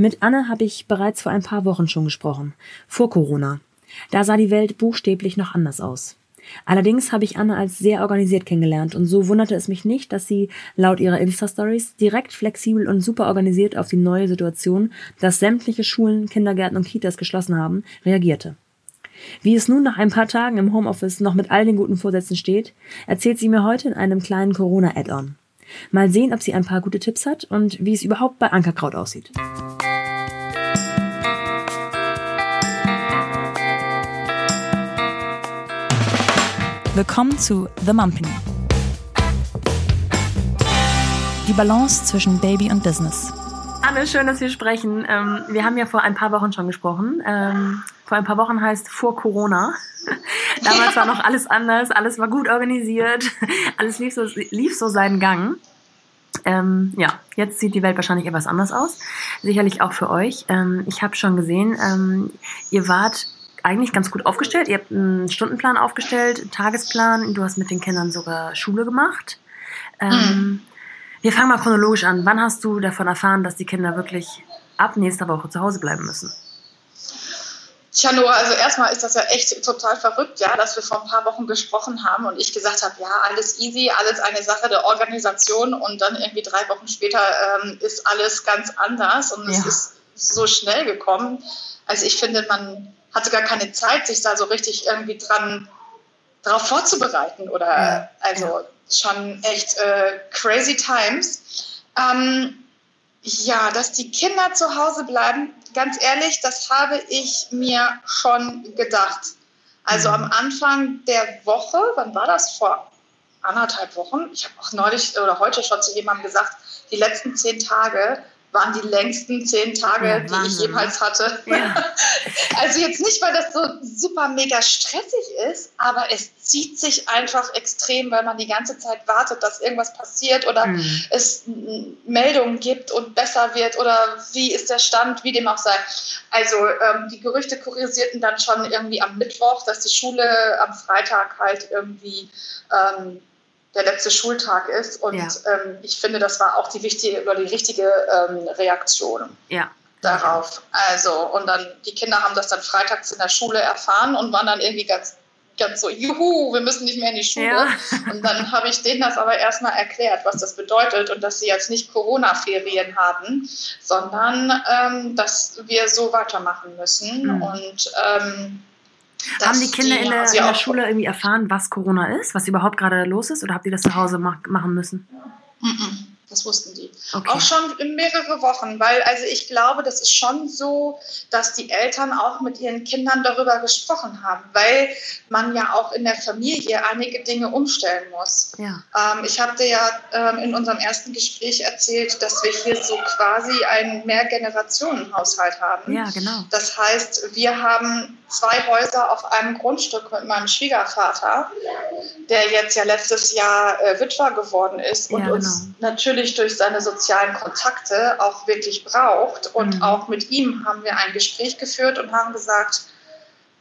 Mit Anne habe ich bereits vor ein paar Wochen schon gesprochen, vor Corona. Da sah die Welt buchstäblich noch anders aus. Allerdings habe ich Anne als sehr organisiert kennengelernt und so wunderte es mich nicht, dass sie laut ihrer Insta-Stories direkt flexibel und super organisiert auf die neue Situation, dass sämtliche Schulen, Kindergärten und Kitas geschlossen haben, reagierte. Wie es nun nach ein paar Tagen im Homeoffice noch mit all den guten Vorsätzen steht, erzählt sie mir heute in einem kleinen Corona-Add-on. Mal sehen, ob sie ein paar gute Tipps hat und wie es überhaupt bei Ankerkraut aussieht. Willkommen zu The Mumpany. Die Balance zwischen Baby und Business. Anne, schön, dass wir sprechen. Ähm, wir haben ja vor ein paar Wochen schon gesprochen. Ähm, vor ein paar Wochen heißt vor Corona. Damals war noch alles anders, alles war gut organisiert, alles lief so, lief so seinen Gang. Ähm, ja, jetzt sieht die Welt wahrscheinlich etwas anders aus. Sicherlich auch für euch. Ähm, ich habe schon gesehen, ähm, ihr wart eigentlich ganz gut aufgestellt. Ihr habt einen Stundenplan aufgestellt, einen Tagesplan. Du hast mit den Kindern sogar Schule gemacht. Ähm, mhm. Wir fangen mal chronologisch an. Wann hast du davon erfahren, dass die Kinder wirklich ab nächster Woche zu Hause bleiben müssen? Tja, Noah, also erstmal ist das ja echt total verrückt, ja, dass wir vor ein paar Wochen gesprochen haben und ich gesagt habe, ja, alles easy, alles eine Sache der Organisation und dann irgendwie drei Wochen später ähm, ist alles ganz anders und ja. es ist so schnell gekommen. Also ich finde, man hatte gar keine Zeit, sich da so richtig irgendwie dran darauf vorzubereiten oder ja. also schon echt äh, crazy times. Ähm, ja, dass die Kinder zu Hause bleiben, ganz ehrlich, das habe ich mir schon gedacht. Also mhm. am Anfang der Woche, wann war das? Vor anderthalb Wochen. Ich habe auch neulich oder heute schon zu jemandem gesagt, die letzten zehn Tage waren die längsten zehn Tage, ja, die ich jemals hatte. Ja. Also jetzt nicht, weil das so super mega stressig ist, aber es zieht sich einfach extrem, weil man die ganze Zeit wartet, dass irgendwas passiert oder mhm. es Meldungen gibt und besser wird oder wie ist der Stand, wie dem auch sei. Also ähm, die Gerüchte kursierten dann schon irgendwie am Mittwoch, dass die Schule am Freitag halt irgendwie ähm, der letzte Schultag ist. Und ja. ähm, ich finde, das war auch die wichtige oder die richtige ähm, Reaktion. Ja. Darauf. Also, und dann, die Kinder haben das dann freitags in der Schule erfahren und waren dann irgendwie ganz, ganz so, juhu, wir müssen nicht mehr in die Schule. Ja. Und dann habe ich denen das aber erstmal erklärt, was das bedeutet und dass sie jetzt nicht Corona-Ferien haben, sondern ähm, dass wir so weitermachen müssen. Mhm. Und ähm, haben die Kinder die, in, der, in der Schule irgendwie erfahren, was Corona ist, was überhaupt gerade los ist, oder habt ihr das zu Hause machen müssen? Mm -mm. Das wussten die. Okay. Auch schon in mehrere Wochen, weil also ich glaube, das ist schon so, dass die Eltern auch mit ihren Kindern darüber gesprochen haben, weil man ja auch in der Familie einige Dinge umstellen muss. Ja. Ähm, ich habe dir ja ähm, in unserem ersten Gespräch erzählt, dass wir hier so quasi einen Mehrgenerationenhaushalt haben. Ja, genau. Das heißt, wir haben zwei Häuser auf einem Grundstück mit meinem Schwiegervater, der jetzt ja letztes Jahr äh, Witwer geworden ist und ja, genau. uns natürlich natürlich durch seine sozialen Kontakte auch wirklich braucht. Und mhm. auch mit ihm haben wir ein Gespräch geführt und haben gesagt,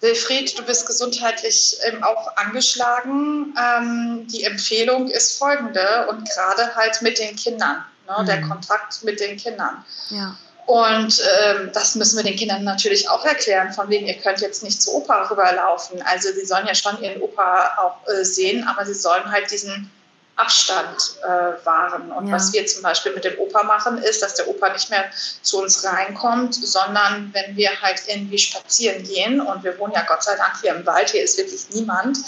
Wilfried, du bist gesundheitlich eben auch angeschlagen. Ähm, die Empfehlung ist folgende und gerade halt mit den Kindern, ne, mhm. der Kontakt mit den Kindern. Ja. Und ähm, das müssen wir den Kindern natürlich auch erklären, von wegen, ihr könnt jetzt nicht zu Opa rüberlaufen. Also sie sollen ja schon ihren Opa auch äh, sehen, aber sie sollen halt diesen Abstand äh, wahren. Und ja. was wir zum Beispiel mit dem Opa machen, ist, dass der Opa nicht mehr zu uns reinkommt, sondern wenn wir halt irgendwie spazieren gehen und wir wohnen ja Gott sei Dank hier im Wald, hier ist wirklich niemand,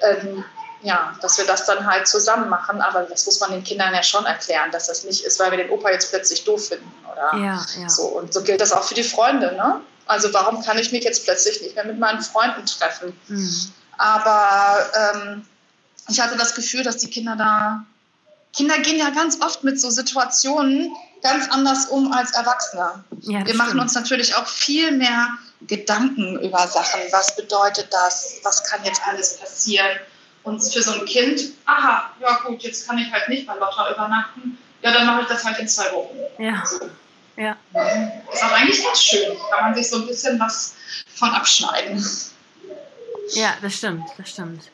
ähm, ja, dass wir das dann halt zusammen machen. Aber das muss man den Kindern ja schon erklären, dass das nicht ist, weil wir den Opa jetzt plötzlich doof finden oder ja, ja. so. Und so gilt das auch für die Freunde, ne? Also warum kann ich mich jetzt plötzlich nicht mehr mit meinen Freunden treffen? Mhm. Aber ähm, ich hatte das Gefühl, dass die Kinder da, Kinder gehen ja ganz oft mit so Situationen ganz anders um als Erwachsene. Ja, Wir machen uns natürlich auch viel mehr Gedanken über Sachen. Was bedeutet das? Was kann jetzt alles passieren? Und für so ein Kind, aha, ja gut, jetzt kann ich halt nicht bei Lotta übernachten. Ja, dann mache ich das halt in zwei Wochen. Ja. So. ja. Ist auch eigentlich ganz schön. Kann man sich so ein bisschen was von abschneiden. Ja, das stimmt, das stimmt.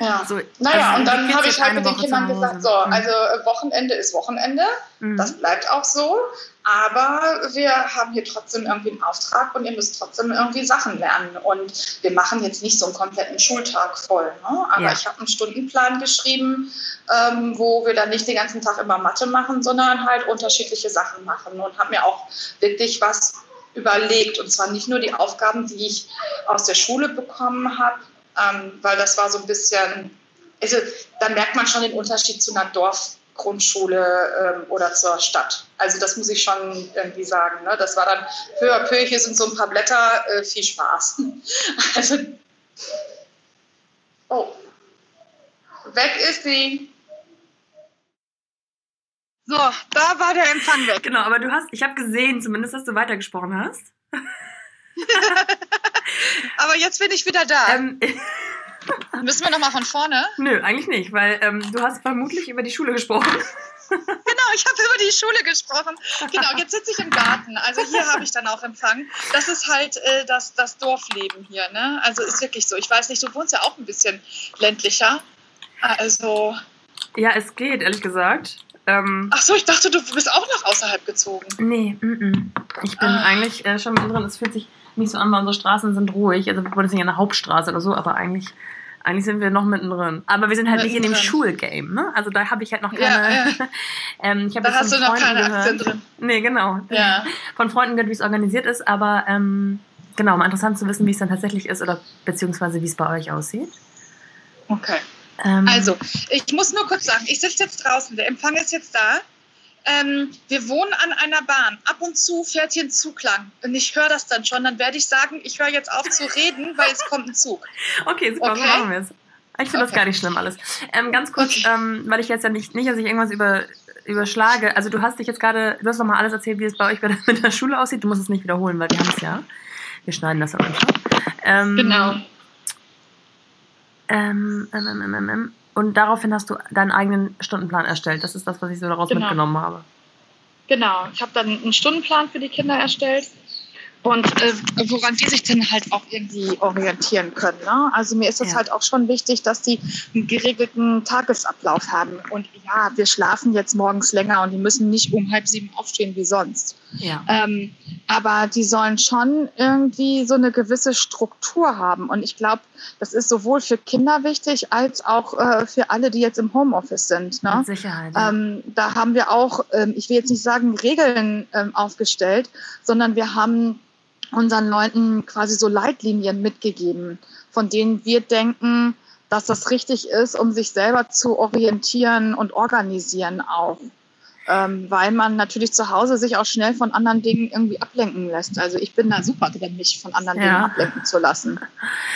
Ja. So, naja, also und dann habe ich halt mit den Kindern gesagt, so, mhm. also äh, Wochenende ist Wochenende, mhm. das bleibt auch so, aber wir haben hier trotzdem irgendwie einen Auftrag und ihr müsst trotzdem irgendwie Sachen lernen. Und wir machen jetzt nicht so einen kompletten Schultag voll, ne? aber ja. ich habe einen Stundenplan geschrieben, ähm, wo wir dann nicht den ganzen Tag immer Mathe machen, sondern halt unterschiedliche Sachen machen und habe mir auch wirklich was überlegt. Und zwar nicht nur die Aufgaben, die ich aus der Schule bekommen habe, ähm, weil das war so ein bisschen, also da merkt man schon den Unterschied zu einer Dorfgrundschule ähm, oder zur Stadt. Also das muss ich schon irgendwie sagen. Ne? Das war dann peu à peu, hier sind so ein paar Blätter, äh, viel Spaß. also, oh, weg ist sie. So, da war der Empfang weg. Genau, aber du hast, ich habe gesehen, zumindest, dass du weitergesprochen hast. aber jetzt bin ich wieder da. Ähm, Müssen wir nochmal von vorne? Nö, eigentlich nicht, weil ähm, du hast vermutlich über die Schule gesprochen. genau, ich habe über die Schule gesprochen. Genau, jetzt sitze ich im Garten. Also hier habe ich dann auch Empfang. Das ist halt äh, das, das Dorfleben hier. Ne? Also ist wirklich so. Ich weiß nicht, du wohnst ja auch ein bisschen ländlicher. Also. Ja, es geht, ehrlich gesagt. Ähm, Ach so, ich dachte, du bist auch noch außerhalb gezogen. Nee, m -m. ich bin ah. eigentlich äh, schon drin. Es fühlt sich nicht so an, weil unsere Straßen sind ruhig. Also wir wohnen jetzt nicht an der Hauptstraße oder so, aber eigentlich, eigentlich sind wir noch mittendrin. Aber wir sind halt nicht in dem Schulgame, ne? Also da habe ich halt noch keine. Ja, ja. ähm, ich da hast du noch Freunden keine gehört. Aktien drin. Nee, genau. Ja. Von Freunden gehört, wie es organisiert ist, aber ähm, genau, mal interessant zu wissen, wie es dann tatsächlich ist oder beziehungsweise wie es bei euch aussieht. Okay. Ähm, also, ich muss nur kurz sagen, ich sitze jetzt draußen, der Empfang ist jetzt da. Ähm, wir wohnen an einer Bahn. Ab und zu fährt hier ein Zug lang. Und ich höre das dann schon. Dann werde ich sagen, ich höre jetzt auf zu reden, weil es kommt ein Zug. Okay, super, okay. so machen wir es. Ich finde okay. das gar nicht schlimm alles. Ähm, ganz kurz, okay. ähm, weil ich jetzt ja nicht, nicht, dass ich irgendwas über, überschlage. Also du hast dich jetzt gerade, du hast nochmal alles erzählt, wie es bei euch mit der Schule aussieht. Du musst es nicht wiederholen, weil wir haben es ja. Wir schneiden das am Anfang. Ähm, genau. Ähm, ähm, ähm, ähm, ähm, und daraufhin hast du deinen eigenen Stundenplan erstellt. Das ist das, was ich so daraus genau. mitgenommen habe. Genau. Ich habe dann einen Stundenplan für die Kinder erstellt und äh, woran die sich dann halt auch irgendwie orientieren können. Ne? Also mir ist es ja. halt auch schon wichtig, dass die einen geregelten Tagesablauf haben. Und ja, wir schlafen jetzt morgens länger und die müssen nicht um halb sieben aufstehen wie sonst. Ja. Ähm, aber die sollen schon irgendwie so eine gewisse Struktur haben. Und ich glaube, das ist sowohl für Kinder wichtig als auch äh, für alle, die jetzt im Homeoffice sind. Ne? Mit Sicherheit. Ja. Ähm, da haben wir auch, ähm, ich will jetzt nicht sagen Regeln ähm, aufgestellt, sondern wir haben unseren Leuten quasi so Leitlinien mitgegeben, von denen wir denken, dass das richtig ist, um sich selber zu orientieren und organisieren auch. Ähm, weil man natürlich zu Hause sich auch schnell von anderen Dingen irgendwie ablenken lässt. Also ich bin da super drin, mich von anderen ja. Dingen ablenken zu lassen.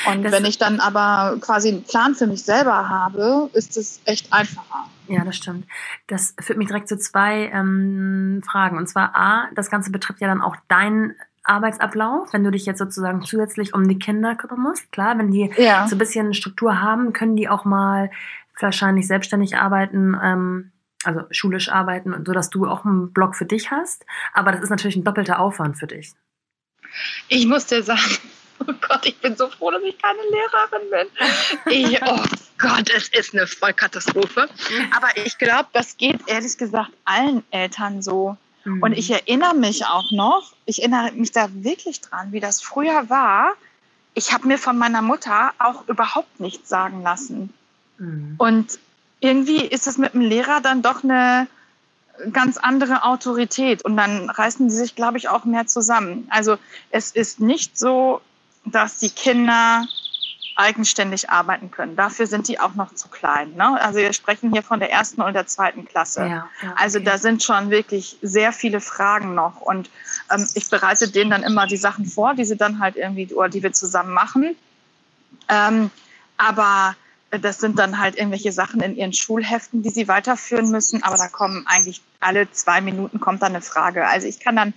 Und das wenn ich dann aber quasi einen Plan für mich selber habe, ist es echt einfacher. Ja, das stimmt. Das führt mich direkt zu zwei ähm, Fragen. Und zwar A, das Ganze betrifft ja dann auch dein Arbeitsablauf, wenn du dich jetzt sozusagen zusätzlich um die Kinder kümmern musst. Klar, wenn die ja. so ein bisschen Struktur haben, können die auch mal wahrscheinlich selbstständig arbeiten, ähm, also schulisch arbeiten, so dass du auch einen Blog für dich hast. Aber das ist natürlich ein doppelter Aufwand für dich. Ich muss dir sagen, oh Gott, ich bin so froh, dass ich keine Lehrerin bin. Ich, oh Gott, es ist eine Vollkatastrophe. Aber ich glaube, das geht ehrlich gesagt allen Eltern so. Mhm. Und ich erinnere mich auch noch, ich erinnere mich da wirklich dran, wie das früher war. Ich habe mir von meiner Mutter auch überhaupt nichts sagen lassen. Mhm. Und irgendwie ist es mit dem Lehrer dann doch eine ganz andere Autorität und dann reißen sie sich, glaube ich, auch mehr zusammen. Also es ist nicht so, dass die Kinder eigenständig arbeiten können. Dafür sind die auch noch zu klein. Ne? Also wir sprechen hier von der ersten und der zweiten Klasse. Ja, ja, also da sind schon wirklich sehr viele Fragen noch. Und ähm, ich bereite denen dann immer die Sachen vor, die sie dann halt irgendwie, oder die wir zusammen machen. Ähm, aber das sind dann halt irgendwelche Sachen in ihren Schulheften, die sie weiterführen müssen. Aber da kommen eigentlich alle zwei Minuten kommt dann eine Frage. Also ich kann dann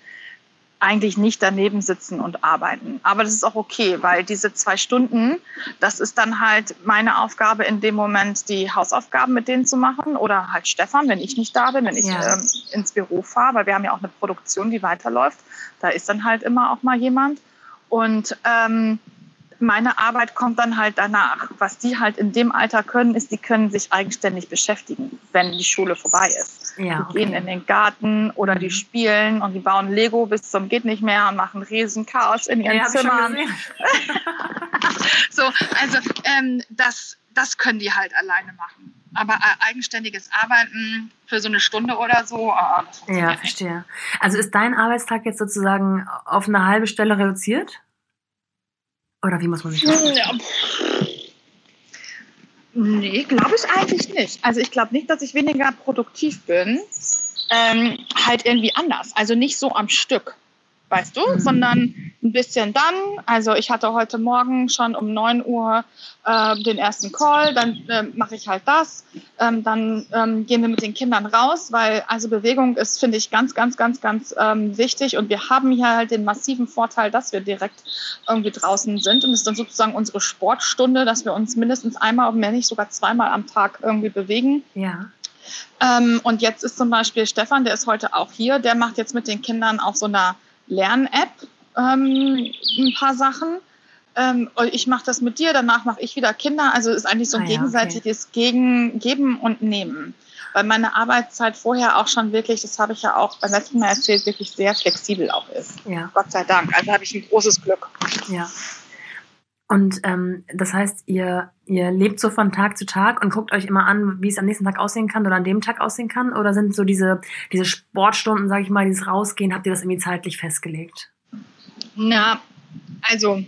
eigentlich nicht daneben sitzen und arbeiten. Aber das ist auch okay, weil diese zwei Stunden, das ist dann halt meine Aufgabe in dem Moment, die Hausaufgaben mit denen zu machen oder halt Stefan, wenn ich nicht da bin, wenn ich ja. ähm, ins Büro fahre, weil wir haben ja auch eine Produktion, die weiterläuft. Da ist dann halt immer auch mal jemand. Und ähm, meine Arbeit kommt dann halt danach. Was die halt in dem Alter können, ist, die können sich eigenständig beschäftigen, wenn die Schule vorbei ist. Ja, okay. Die gehen in den Garten oder die mhm. spielen und die bauen Lego bis zum geht nicht mehr und machen riesen Chaos in ihren ja, Zimmern. so, also ähm, das, das können die halt alleine machen. Aber äh, eigenständiges Arbeiten für so eine Stunde oder so. Oh, ja, verstehe. Also ist dein Arbeitstag jetzt sozusagen auf eine halbe Stelle reduziert? Oder wie muss man sich das ja. Nee, glaube ich eigentlich nicht. Also ich glaube nicht, dass ich weniger produktiv bin. Ähm, halt irgendwie anders. Also nicht so am Stück weißt du, mhm. sondern ein bisschen dann. Also ich hatte heute Morgen schon um 9 Uhr äh, den ersten Call, dann äh, mache ich halt das. Ähm, dann ähm, gehen wir mit den Kindern raus, weil also Bewegung ist, finde ich, ganz, ganz, ganz, ganz ähm, wichtig. Und wir haben hier halt den massiven Vorteil, dass wir direkt irgendwie draußen sind. Und es ist dann sozusagen unsere Sportstunde, dass wir uns mindestens einmal, wenn nicht sogar zweimal am Tag irgendwie bewegen. Ja. Ähm, und jetzt ist zum Beispiel Stefan, der ist heute auch hier, der macht jetzt mit den Kindern auch so eine Lern-App ähm, ein paar Sachen. Ähm, ich mache das mit dir, danach mache ich wieder Kinder. Also es ist eigentlich so ein ah, ja, gegenseitiges okay. Gegen, Geben und Nehmen. Weil meine Arbeitszeit vorher auch schon wirklich, das habe ich ja auch beim letzten Mal erzählt, wirklich sehr flexibel auch ist. Ja. Gott sei Dank. Also habe ich ein großes Glück. Ja. Und ähm, das heißt, ihr, ihr lebt so von Tag zu Tag und guckt euch immer an, wie es am nächsten Tag aussehen kann oder an dem Tag aussehen kann? Oder sind so diese, diese Sportstunden, sage ich mal, dieses Rausgehen, habt ihr das irgendwie zeitlich festgelegt? Na, also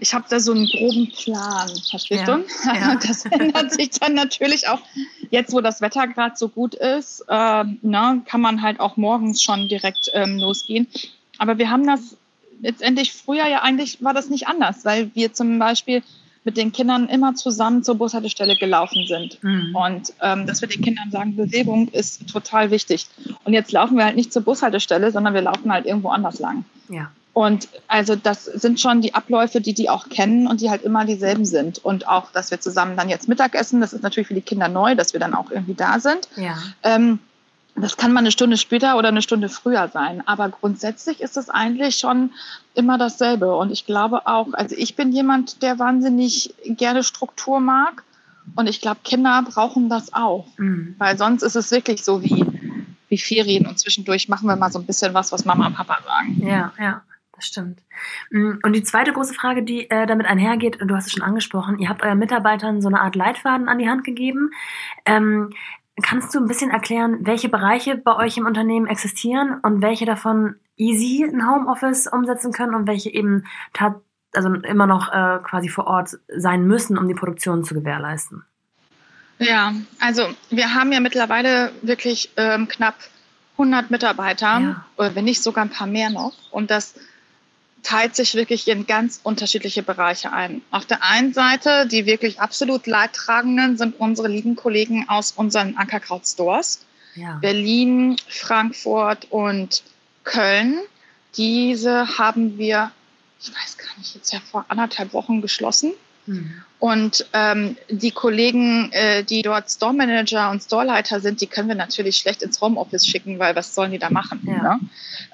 ich habe da so einen groben Plan, verstehst ja, du? Ja. Das ändert sich dann natürlich auch. Jetzt, wo das Wetter gerade so gut ist, äh, na, ne, kann man halt auch morgens schon direkt ähm, losgehen. Aber wir haben das letztendlich früher ja eigentlich war das nicht anders, weil wir zum Beispiel mit den Kindern immer zusammen zur Bushaltestelle gelaufen sind. Mhm. Und ähm, dass wir den Kindern sagen, Bewegung ist total wichtig. Und jetzt laufen wir halt nicht zur Bushaltestelle, sondern wir laufen halt irgendwo anders lang. Ja. Und also das sind schon die Abläufe, die die auch kennen und die halt immer dieselben sind. Und auch, dass wir zusammen dann jetzt Mittagessen, das ist natürlich für die Kinder neu, dass wir dann auch irgendwie da sind. Ja. Ähm, das kann mal eine Stunde später oder eine Stunde früher sein. Aber grundsätzlich ist es eigentlich schon immer dasselbe. Und ich glaube auch, also ich bin jemand, der wahnsinnig gerne Struktur mag. Und ich glaube, Kinder brauchen das auch. Mhm. Weil sonst ist es wirklich so wie, wie Ferien und zwischendurch machen wir mal so ein bisschen was, was Mama und Papa sagen. Ja, ja. Das stimmt. Mm, und die zweite große Frage, die äh, damit einhergeht, und du hast es schon angesprochen, ihr habt euren Mitarbeitern so eine Art Leitfaden an die Hand gegeben. Ähm, Kannst du ein bisschen erklären, welche Bereiche bei euch im Unternehmen existieren und welche davon easy ein Homeoffice umsetzen können und welche eben also immer noch äh, quasi vor Ort sein müssen, um die Produktion zu gewährleisten? Ja, also wir haben ja mittlerweile wirklich ähm, knapp 100 Mitarbeiter, ja. oder wenn nicht sogar ein paar mehr noch. Und das teilt sich wirklich in ganz unterschiedliche Bereiche ein. Auf der einen Seite, die wirklich absolut Leidtragenden sind unsere lieben Kollegen aus unseren Ankerkraut-Stores. Ja. Berlin, Frankfurt und Köln. Diese haben wir, ich weiß gar nicht, jetzt ja vor anderthalb Wochen geschlossen. Mhm. Und ähm, die Kollegen, äh, die dort Store Manager und Storeleiter sind, die können wir natürlich schlecht ins Homeoffice schicken, weil was sollen die da machen? Ja. Ne?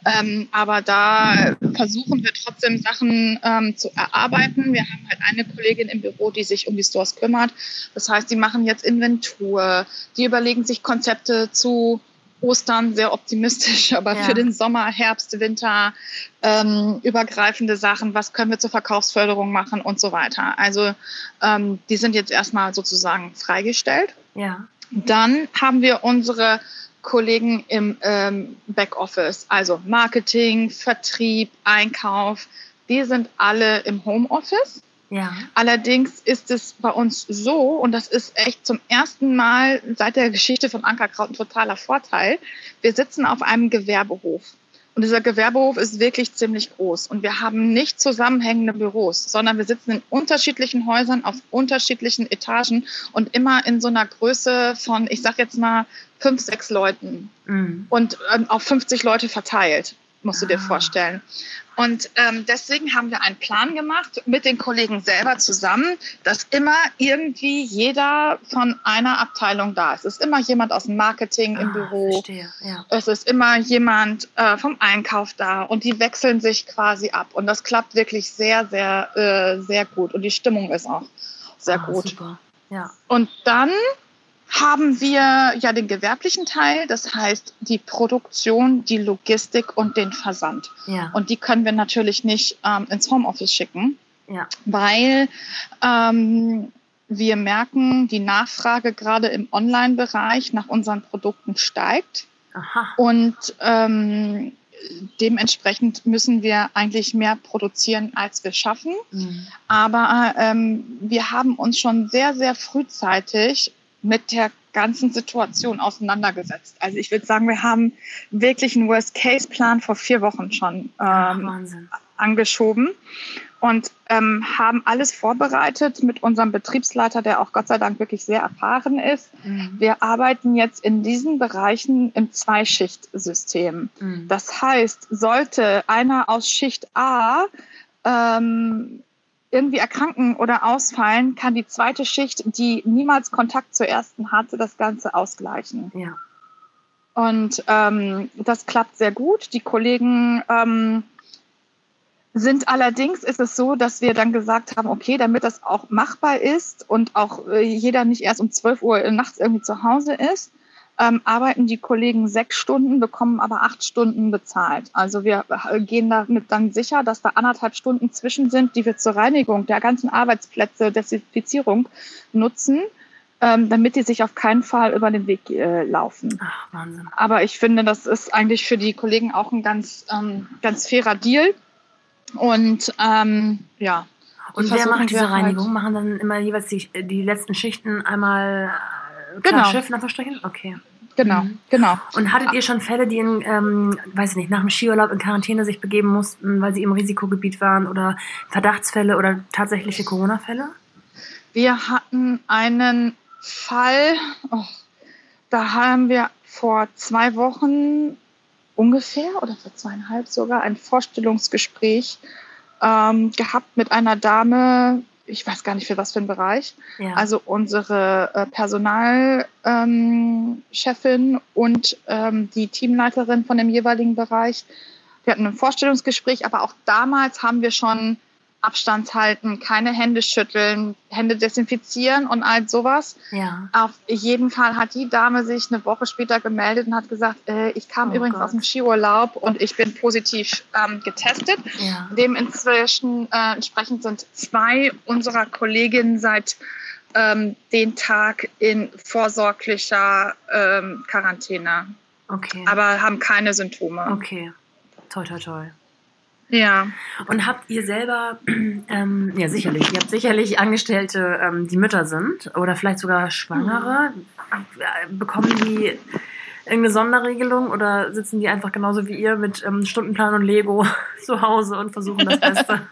Ähm, aber da versuchen wir trotzdem Sachen ähm, zu erarbeiten. Wir haben halt eine Kollegin im Büro, die sich um die Stores kümmert. Das heißt, die machen jetzt Inventur, die überlegen sich Konzepte zu Ostern sehr optimistisch, aber ja. für den Sommer, Herbst, Winter ähm, übergreifende Sachen, was können wir zur Verkaufsförderung machen und so weiter. Also ähm, die sind jetzt erstmal sozusagen freigestellt. Ja. Dann haben wir unsere Kollegen im ähm, Backoffice, also Marketing, Vertrieb, Einkauf, die sind alle im Homeoffice. Ja. Allerdings ist es bei uns so, und das ist echt zum ersten Mal seit der Geschichte von Ankerkraut ein totaler Vorteil, wir sitzen auf einem Gewerbehof. Und dieser Gewerbehof ist wirklich ziemlich groß. Und wir haben nicht zusammenhängende Büros, sondern wir sitzen in unterschiedlichen Häusern auf unterschiedlichen Etagen und immer in so einer Größe von, ich sag jetzt mal, fünf, sechs Leuten. Mhm. Und ähm, auf 50 Leute verteilt. Musst du dir ah. vorstellen. Und ähm, deswegen haben wir einen Plan gemacht mit den Kollegen selber zusammen, dass immer irgendwie jeder von einer Abteilung da ist. Es ist immer jemand aus dem Marketing im ah, Büro. Verstehe, ja. Es ist immer jemand äh, vom Einkauf da und die wechseln sich quasi ab. Und das klappt wirklich sehr, sehr, äh, sehr gut. Und die Stimmung ist auch sehr ah, gut. Super. Ja. Und dann haben wir ja den gewerblichen Teil, das heißt die Produktion, die Logistik und den Versand. Ja. Und die können wir natürlich nicht ähm, ins Homeoffice schicken, ja. weil ähm, wir merken, die Nachfrage gerade im Online-Bereich nach unseren Produkten steigt. Aha. Und ähm, dementsprechend müssen wir eigentlich mehr produzieren, als wir schaffen. Mhm. Aber ähm, wir haben uns schon sehr, sehr frühzeitig mit der ganzen Situation auseinandergesetzt. Also ich würde sagen, wir haben wirklich einen Worst-Case-Plan vor vier Wochen schon ähm, angeschoben und ähm, haben alles vorbereitet mit unserem Betriebsleiter, der auch Gott sei Dank wirklich sehr erfahren ist. Mhm. Wir arbeiten jetzt in diesen Bereichen im Zweischichtsystem. Mhm. Das heißt, sollte einer aus Schicht A ähm, irgendwie erkranken oder ausfallen, kann die zweite Schicht, die niemals Kontakt zur ersten hatte, das Ganze ausgleichen. Ja. Und ähm, das klappt sehr gut. Die Kollegen ähm, sind allerdings, ist es so, dass wir dann gesagt haben, okay, damit das auch machbar ist und auch äh, jeder nicht erst um 12 Uhr nachts irgendwie zu Hause ist, ähm, arbeiten die Kollegen sechs Stunden, bekommen aber acht Stunden bezahlt. Also wir äh, gehen damit dann sicher, dass da anderthalb Stunden zwischen sind, die wir zur Reinigung der ganzen Arbeitsplätze, Desinfizierung nutzen. Ähm, damit die sich auf keinen Fall über den Weg äh, laufen. Ach, Wahnsinn. Aber ich finde, das ist eigentlich für die Kollegen auch ein ganz, ähm, ganz fairer Deal. Und ähm, ja. Und wer macht diese halt Reinigung? Halt Machen dann immer jeweils die, die letzten Schichten einmal Genau. Schiff in Anführungsstrichen? Okay. Genau, mhm. genau. Und hattet ihr schon Fälle, die in, ähm, weiß ich nicht, nach dem Skiurlaub in Quarantäne sich begeben mussten, weil sie im Risikogebiet waren oder Verdachtsfälle oder tatsächliche Corona-Fälle? Wir hatten einen Fall, oh, da haben wir vor zwei Wochen ungefähr oder vor zweieinhalb sogar ein Vorstellungsgespräch ähm, gehabt mit einer Dame, ich weiß gar nicht für was für einen Bereich. Ja. Also unsere äh, Personalchefin ähm, und ähm, die Teamleiterin von dem jeweiligen Bereich. Wir hatten ein Vorstellungsgespräch, aber auch damals haben wir schon Abstand halten, keine Hände schütteln, Hände desinfizieren und all sowas. Ja. Auf jeden Fall hat die Dame sich eine Woche später gemeldet und hat gesagt, äh, ich kam oh übrigens Gott. aus dem Skiurlaub und ich bin positiv ähm, getestet. Ja. Dem inzwischen äh, entsprechend sind zwei unserer Kolleginnen seit ähm, den Tag in vorsorglicher ähm, Quarantäne. Okay. Aber haben keine Symptome. Okay. Toi, toi, toi. Ja. Und habt ihr selber, ähm, ja sicherlich, ihr habt sicherlich Angestellte, ähm, die Mütter sind oder vielleicht sogar Schwangere. Mhm. Bekommen die irgendeine Sonderregelung oder sitzen die einfach genauso wie ihr mit ähm, Stundenplan und Lego zu Hause und versuchen das Beste?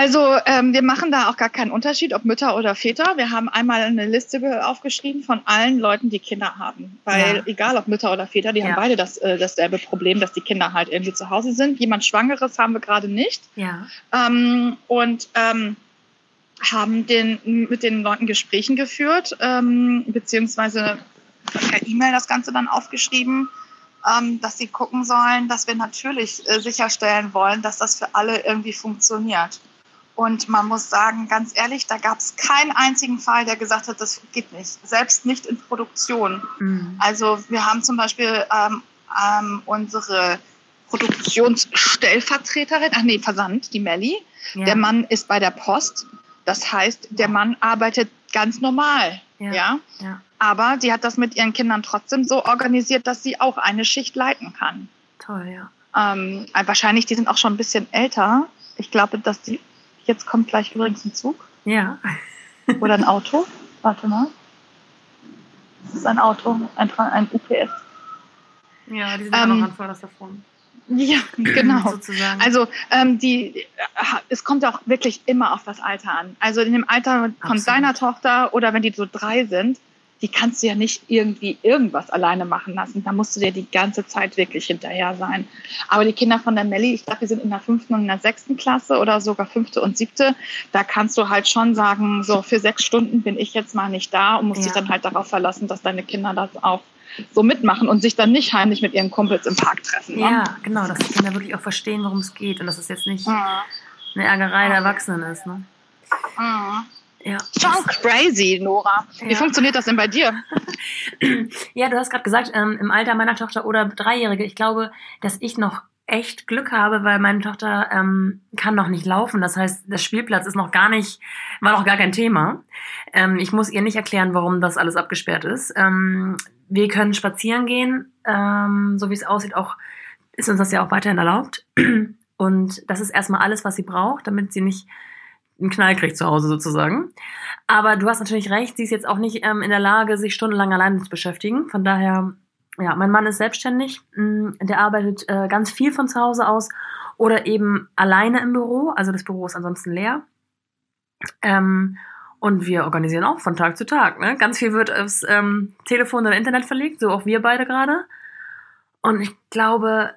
Also ähm, wir machen da auch gar keinen Unterschied, ob Mütter oder Väter. Wir haben einmal eine Liste aufgeschrieben von allen Leuten, die Kinder haben. Weil ja. egal ob Mütter oder Väter, die ja. haben beide das, äh, dasselbe Problem, dass die Kinder halt irgendwie zu Hause sind. Jemand Schwangeres haben wir gerade nicht. Ja. Ähm, und ähm, haben den, mit den Leuten Gesprächen geführt, ähm, beziehungsweise per E-Mail das Ganze dann aufgeschrieben, ähm, dass sie gucken sollen, dass wir natürlich äh, sicherstellen wollen, dass das für alle irgendwie funktioniert. Und man muss sagen, ganz ehrlich, da gab es keinen einzigen Fall, der gesagt hat, das geht nicht. Selbst nicht in Produktion. Mhm. Also wir haben zum Beispiel ähm, ähm, unsere Produktionsstellvertreterin, ach nee, Versand, die Melli. Ja. Der Mann ist bei der Post. Das heißt, der Mann arbeitet ganz normal. Ja. ja. ja. Aber die hat das mit ihren Kindern trotzdem so organisiert, dass sie auch eine Schicht leiten kann. Toll, ja. Ähm, wahrscheinlich, die sind auch schon ein bisschen älter. Ich glaube, dass die Jetzt kommt gleich übrigens ein Zug. Ja. Oder ein Auto. Warte mal. Das ist ein Auto, ein, ein UPS. Ja, die sind ähm, ja noch an vorderster Front. Ja, genau. also ähm, die, es kommt auch wirklich immer auf das Alter an. Also in dem Alter von Absolut. deiner Tochter oder wenn die so drei sind, die kannst du ja nicht irgendwie irgendwas alleine machen lassen. Da musst du dir die ganze Zeit wirklich hinterher sein. Aber die Kinder von der Melli, ich glaube, wir sind in der fünften und in der sechsten Klasse oder sogar fünfte und siebte. Da kannst du halt schon sagen, so für sechs Stunden bin ich jetzt mal nicht da und musst ja. dich dann halt darauf verlassen, dass deine Kinder das auch so mitmachen und sich dann nicht heimlich mit ihren Kumpels im Park treffen. Ne? Ja, genau, dass die Kinder wirklich auch verstehen, worum es geht und dass es jetzt nicht ja. eine Ärgerei der Erwachsenen ist. Ne? Ja. Ja. Schon crazy, Nora. Wie ja. funktioniert das denn bei dir? ja, du hast gerade gesagt, ähm, im Alter meiner Tochter oder Dreijährige, ich glaube, dass ich noch echt Glück habe, weil meine Tochter ähm, kann noch nicht laufen. Das heißt, der Spielplatz ist noch gar nicht, war noch gar kein Thema. Ähm, ich muss ihr nicht erklären, warum das alles abgesperrt ist. Ähm, wir können spazieren gehen, ähm, so wie es aussieht, auch ist uns das ja auch weiterhin erlaubt. Und das ist erstmal alles, was sie braucht, damit sie nicht einen Knall kriegt zu Hause sozusagen. Aber du hast natürlich recht, sie ist jetzt auch nicht ähm, in der Lage, sich stundenlang alleine zu beschäftigen. Von daher, ja, mein Mann ist selbstständig, mm, der arbeitet äh, ganz viel von zu Hause aus oder eben alleine im Büro, also das Büro ist ansonsten leer. Ähm, und wir organisieren auch von Tag zu Tag. Ne? Ganz viel wird aufs ähm, Telefon oder Internet verlegt, so auch wir beide gerade. Und ich glaube,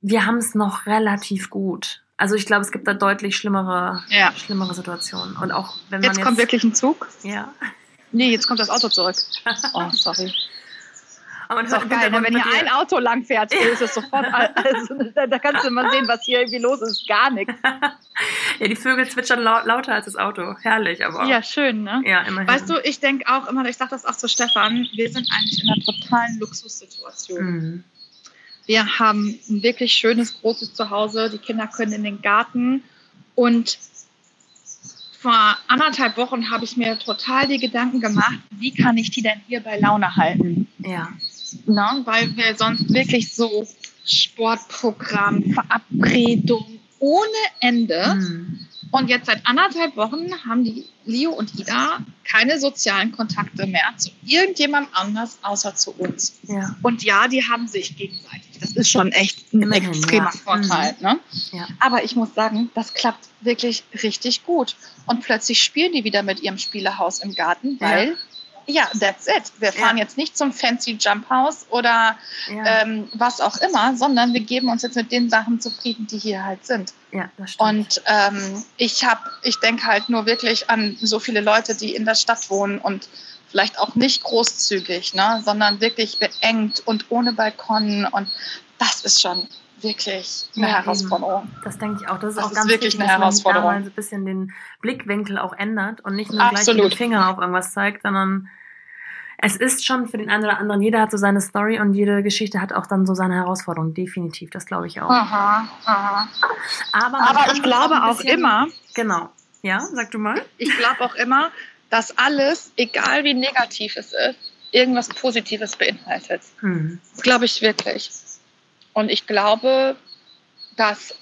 wir haben es noch relativ gut. Also ich glaube, es gibt da deutlich schlimmere, ja. schlimmere Situationen. Und auch wenn man jetzt, jetzt kommt wirklich ein Zug. Ja. Nee, jetzt kommt das Auto zurück. Oh, sorry. Aber man hört geil, wenn hier ein Auto lang fährt, ist es sofort. Also, da kannst du mal sehen, was hier irgendwie los ist. Gar nichts. Ja, die Vögel zwitschern lauter als das Auto. Herrlich, aber. Ja, schön, ne? Ja, immerhin. Weißt du, ich denke auch immer, ich sage das auch zu Stefan, wir sind eigentlich in einer totalen Luxussituation. Mhm. Wir haben ein wirklich schönes, großes Zuhause. Die Kinder können in den Garten. Und vor anderthalb Wochen habe ich mir total die Gedanken gemacht, wie kann ich die denn hier bei Laune halten? Ja. Na, weil wir sonst wirklich so Sportprogramm, Verabredung ohne Ende. Mhm. Und jetzt seit anderthalb Wochen haben die Leo und Ida keine sozialen Kontakte mehr zu irgendjemandem anders außer zu uns. Ja. Und ja, die haben sich gegenseitig. Das ist schon echt ein Immerhin, extremer ja. Vorteil. Mhm. Ne? Ja. Aber ich muss sagen, das klappt wirklich richtig gut. Und plötzlich spielen die wieder mit ihrem Spielehaus im Garten, weil ja, that's it. Wir fahren ja. jetzt nicht zum fancy Jump House oder ja. ähm, was auch immer, sondern wir geben uns jetzt mit den Sachen zufrieden, die hier halt sind. Ja, das stimmt. Und ähm, ich habe, ich denke halt nur wirklich an so viele Leute, die in der Stadt wohnen und vielleicht auch nicht großzügig, ne, sondern wirklich beengt und ohne Balkon und das ist schon wirklich eine ja, Herausforderung. Eben. Das denke ich auch. Das ist das auch ist ganz wirklich wichtig, eine Herausforderung. dass man da mal ein bisschen den Blickwinkel auch ändert und nicht nur Absolut. gleich den Finger auf irgendwas zeigt, sondern es ist schon für den einen oder anderen, jeder hat so seine Story und jede Geschichte hat auch dann so seine Herausforderung. Definitiv, das glaube ich auch. Aha, aha. Aber, Aber ich glaube auch immer. Genau. Ja, sag du mal. Ich glaube auch immer, dass alles, egal wie negativ es ist, irgendwas Positives beinhaltet. Hm. Das glaube ich wirklich. Und ich glaube, dass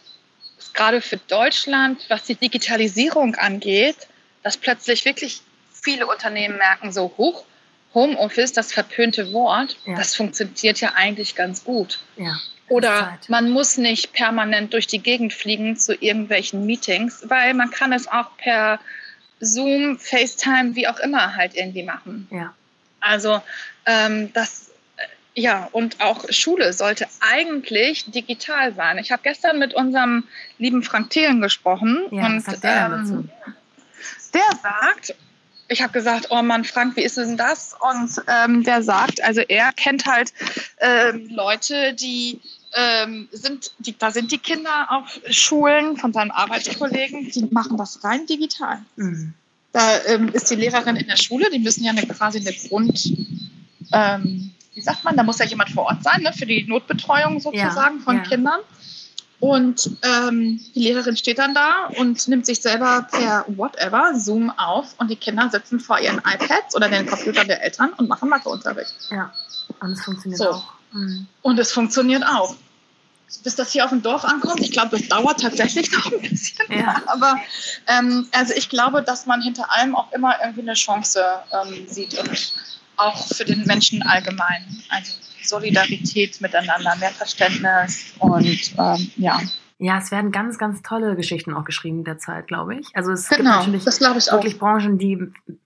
gerade für Deutschland, was die Digitalisierung angeht, dass plötzlich wirklich viele Unternehmen merken, so hoch, Homeoffice, das verpönte Wort, ja. das funktioniert ja eigentlich ganz gut. Ja. Oder man muss nicht permanent durch die Gegend fliegen zu irgendwelchen Meetings, weil man kann es auch per Zoom, FaceTime, wie auch immer halt irgendwie machen. Ja. Also ähm, das, äh, ja, und auch Schule sollte eigentlich digital sein. Ich habe gestern mit unserem lieben Frank Thelen gesprochen ja, und der, ähm, der sagt, ich habe gesagt, oh Mann, Frank, wie ist denn das? Und ähm, der sagt, also er kennt halt ähm, Leute, die ähm, sind, die, da sind die Kinder auf Schulen von seinen Arbeitskollegen, die machen das rein digital. Mhm. Da ähm, ist die Lehrerin in der Schule, die müssen ja eine, quasi eine Grund, ähm, wie sagt man, da muss ja jemand vor Ort sein, ne, für die Notbetreuung sozusagen ja, von ja. Kindern. Und ähm, die Lehrerin steht dann da und nimmt sich selber per whatever Zoom auf und die Kinder sitzen vor ihren iPads oder den Computern der Eltern und machen Matheunterricht. Ja, und es funktioniert so. auch. Mhm. Und es funktioniert auch. Bis das hier auf dem Dorf ankommt, ich glaube, das dauert tatsächlich noch ein bisschen. Ja. Aber ähm, also ich glaube, dass man hinter allem auch immer irgendwie eine Chance ähm, sieht und auch für den Menschen allgemein. Also Solidarität miteinander, mehr Verständnis und ähm, ja. Ja, es werden ganz, ganz tolle Geschichten auch geschrieben derzeit, glaube ich. Also es genau, gibt natürlich wirklich auch. Branchen, die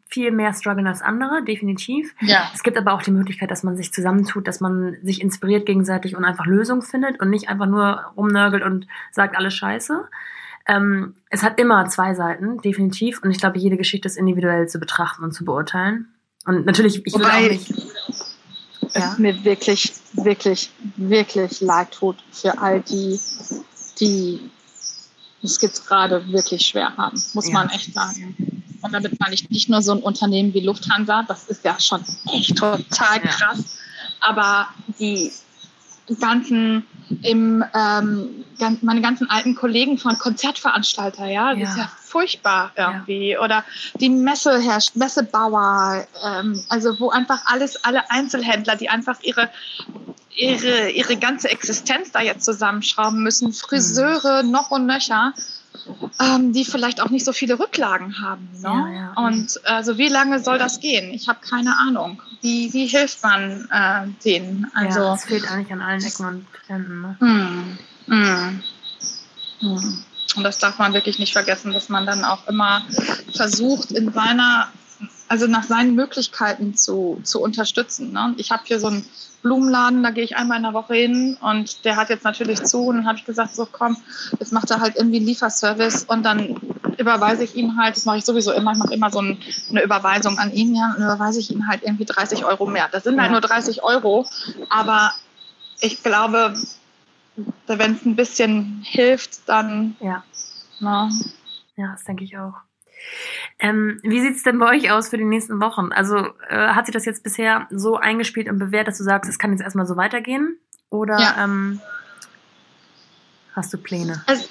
viel mehr strugglen als andere, definitiv. Ja. Es gibt aber auch die Möglichkeit, dass man sich zusammentut, dass man sich inspiriert gegenseitig und einfach Lösungen findet und nicht einfach nur rumnörgelt und sagt alles scheiße. Ähm, es hat immer zwei Seiten, definitiv. Und ich glaube, jede Geschichte ist individuell zu betrachten und zu beurteilen. Und natürlich, ich will Wobei, auch nicht. Es mir wirklich, wirklich, wirklich leid tut für all die, die es jetzt gerade wirklich schwer haben, muss ja. man echt sagen. Und damit meine ich nicht nur so ein Unternehmen wie Lufthansa, das ist ja schon echt total krass, ja. aber die ganzen im, ähm, meine ganzen alten Kollegen von Konzertveranstalter, ja, das ja. ist ja furchtbar irgendwie. Ja. Oder die Messe herrscht, Messebauer, ähm, also wo einfach alles, alle Einzelhändler, die einfach ihre ihre, ihre ganze Existenz da jetzt zusammenschrauben müssen, Friseure mhm. noch und nöcher, ähm, die vielleicht auch nicht so viele Rücklagen haben. Ne? Ja, ja. Und also wie lange soll das gehen? Ich habe keine Ahnung. Wie, wie hilft man äh, denen? Also, ja, es fehlt eigentlich an allen Ecken und Enden. Ne? Mm, mm, mm. Und das darf man wirklich nicht vergessen, dass man dann auch immer versucht, in seiner, also nach seinen Möglichkeiten zu, zu unterstützen. Ne? Ich habe hier so ein Blumenladen, da gehe ich einmal in der Woche hin und der hat jetzt natürlich zu und dann habe ich gesagt, so komm, jetzt macht er halt irgendwie einen Lieferservice und dann überweise ich ihm halt, das mache ich sowieso immer, ich mache immer so ein, eine Überweisung an ihn, ja, und überweise ich ihm halt irgendwie 30 Euro mehr. Das sind halt nur 30 Euro, aber ich glaube, wenn es ein bisschen hilft, dann ja. Na. Ja, das denke ich auch. Ähm, wie sieht es denn bei euch aus für die nächsten Wochen? Also äh, hat sich das jetzt bisher so eingespielt und bewährt, dass du sagst, es kann jetzt erstmal so weitergehen? Oder ja. ähm, hast du Pläne? Also,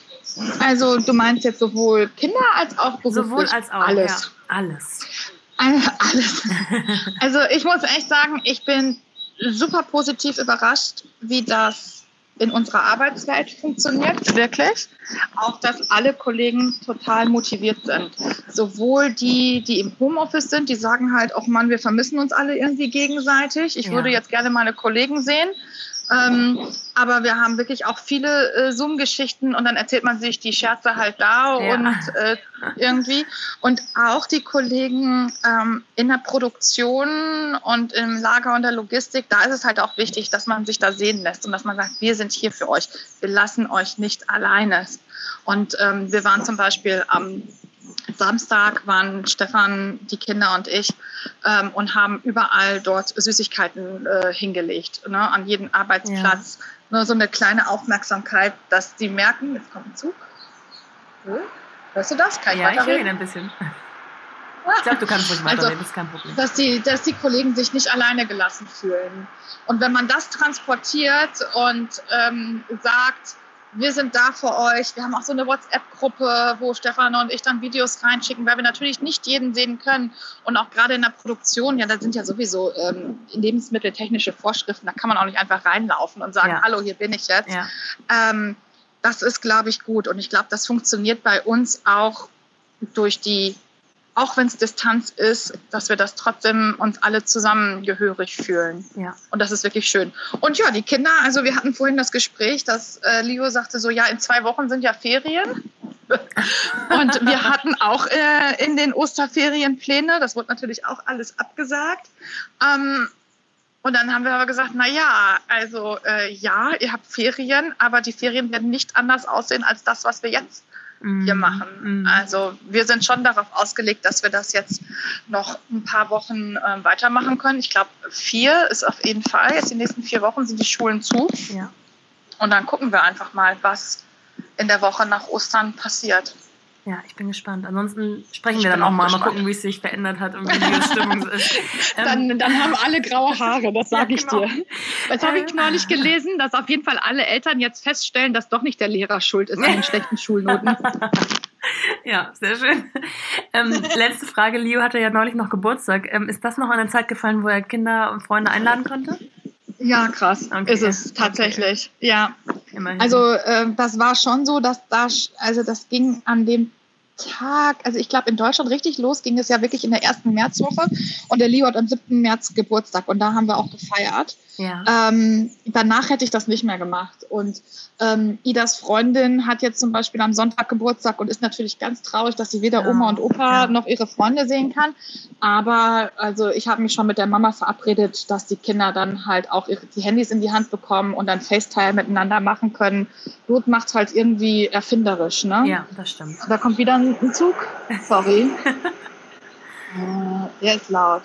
also, du meinst jetzt sowohl Kinder als auch beruflich? Sowohl als auch, alles. Ja, alles. Alles. Also ich muss echt sagen, ich bin super positiv überrascht, wie das in unserer Arbeitswelt funktioniert, wirklich. Auch, dass alle Kollegen total motiviert sind. Sowohl die, die im Homeoffice sind, die sagen halt, auch Mann, wir vermissen uns alle irgendwie gegenseitig. Ich ja. würde jetzt gerne meine Kollegen sehen. Ähm, aber wir haben wirklich auch viele äh, Zoom-Geschichten und dann erzählt man sich die Scherze halt da ja. und äh, irgendwie. Und auch die Kollegen ähm, in der Produktion und im Lager und der Logistik, da ist es halt auch wichtig, dass man sich da sehen lässt und dass man sagt, wir sind hier für euch. Wir lassen euch nicht alleine. Und ähm, wir waren zum Beispiel am Samstag waren Stefan, die Kinder und ich ähm, und haben überall dort Süßigkeiten äh, hingelegt, ne, an jedem Arbeitsplatz. Ja. Nur so eine kleine Aufmerksamkeit, dass die merken, jetzt kommt ein Zug. Cool. Hörst du das? Kann ich ja, ich ihn ein bisschen. Ich glaube, du kannst ruhig weiterreden, also, das ist kein Problem. Dass die, dass die Kollegen sich nicht alleine gelassen fühlen. Und wenn man das transportiert und ähm, sagt, wir sind da für euch. Wir haben auch so eine WhatsApp-Gruppe, wo Stefan und ich dann Videos reinschicken, weil wir natürlich nicht jeden sehen können. Und auch gerade in der Produktion, ja, da sind ja sowieso ähm, lebensmitteltechnische Vorschriften, da kann man auch nicht einfach reinlaufen und sagen, ja. hallo, hier bin ich jetzt. Ja. Ähm, das ist, glaube ich, gut. Und ich glaube, das funktioniert bei uns auch durch die auch wenn es Distanz ist, dass wir das trotzdem uns alle zusammengehörig fühlen. Ja. Und das ist wirklich schön. Und ja, die Kinder, also wir hatten vorhin das Gespräch, dass äh, Leo sagte so, ja, in zwei Wochen sind ja Ferien. und wir hatten auch äh, in den Osterferien Pläne. Das wurde natürlich auch alles abgesagt. Ähm, und dann haben wir aber gesagt, na ja, also äh, ja, ihr habt Ferien, aber die Ferien werden nicht anders aussehen als das, was wir jetzt hier mhm. machen. Mhm. Also wir sind schon darauf ausgelegt, dass wir das jetzt noch ein paar Wochen äh, weitermachen können. Ich glaube, vier ist auf jeden Fall. Jetzt die nächsten vier Wochen sind die Schulen zu. Ja. Und dann gucken wir einfach mal, was in der Woche nach Ostern passiert. Ja, ich bin gespannt. Ansonsten sprechen ich wir dann auch mal, gespannt. mal gucken, wie es sich verändert hat und wie die Stimmung ist. dann, ähm, dann haben alle graue Haare, das sage ja, ich genau. dir. Jetzt habe ich neulich gelesen, dass auf jeden Fall alle Eltern jetzt feststellen, dass doch nicht der Lehrer schuld ist an den schlechten Schulnoten. Ja, sehr schön. Ähm, letzte Frage. Leo hatte ja neulich noch Geburtstag. Ähm, ist das noch an eine Zeit gefallen, wo er Kinder und Freunde einladen konnte? Ja, krass. Okay. Ist es tatsächlich. Okay. Ja. Immerhin. Also äh, das war schon so, dass da, also das ging an dem Tag, also ich glaube in Deutschland richtig los ging es ja wirklich in der ersten Märzwoche und der Leo hat am 7. März Geburtstag und da haben wir auch gefeiert. Ja. Ähm, danach hätte ich das nicht mehr gemacht. Und ähm, Idas Freundin hat jetzt zum Beispiel am Sonntag Geburtstag und ist natürlich ganz traurig, dass sie weder ja. Oma und Opa ja. noch ihre Freunde sehen kann. Aber also ich habe mich schon mit der Mama verabredet, dass die Kinder dann halt auch ihre, die Handys in die Hand bekommen und dann FaceTime miteinander machen können. Blut macht halt irgendwie erfinderisch, ne? Ja, das stimmt. Da kommt wieder ein Zug. Sorry. äh, der ist laut.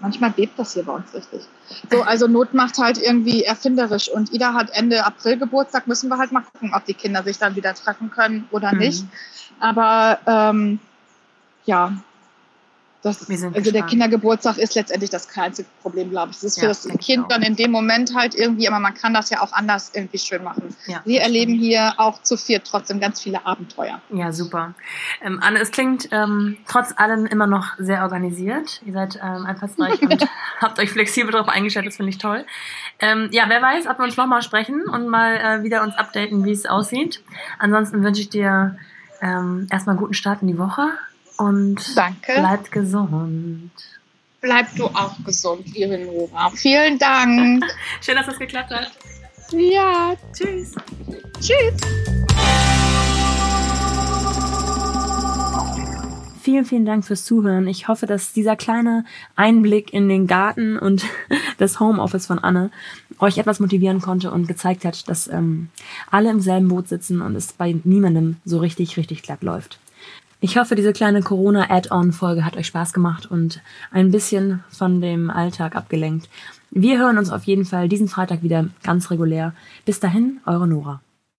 Manchmal bebt das hier bei uns richtig. So, also Not macht halt irgendwie erfinderisch. Und Ida hat Ende April Geburtstag, müssen wir halt mal gucken, ob die Kinder sich dann wieder treffen können oder mhm. nicht. Aber ähm, ja, das, also gespannt. der Kindergeburtstag ist letztendlich das kleinste Problem, glaube ich. Das ist ja, für das Kind dann in dem Moment halt irgendwie, aber man kann das ja auch anders irgendwie schön machen. Ja, Wir erleben stimmt. hier auch zu viert trotzdem ganz viele Abenteuer. Ja, super. Ähm, Anne, es klingt ähm, trotz allem immer noch sehr organisiert. Ihr seid ähm, einfallsreich und habt euch flexibel darauf eingestellt, das finde ich toll. Ähm, ja, wer weiß, ob wir uns nochmal sprechen und mal äh, wieder uns updaten, wie es aussieht. Ansonsten wünsche ich dir ähm, erstmal einen guten Start in die Woche und Danke. bleibt gesund. Bleib du auch gesund, liebe Nora. Vielen Dank. Schön, dass es geklappt hat. Ja. Tschüss. Tschüss. Vielen, vielen Dank fürs Zuhören. Ich hoffe, dass dieser kleine Einblick in den Garten und das Homeoffice von Anne euch etwas motivieren konnte und gezeigt hat, dass ähm, alle im selben Boot sitzen und es bei niemandem so richtig, richtig glatt läuft. Ich hoffe, diese kleine Corona-Add-on-Folge hat euch Spaß gemacht und ein bisschen von dem Alltag abgelenkt. Wir hören uns auf jeden Fall diesen Freitag wieder ganz regulär. Bis dahin, eure Nora.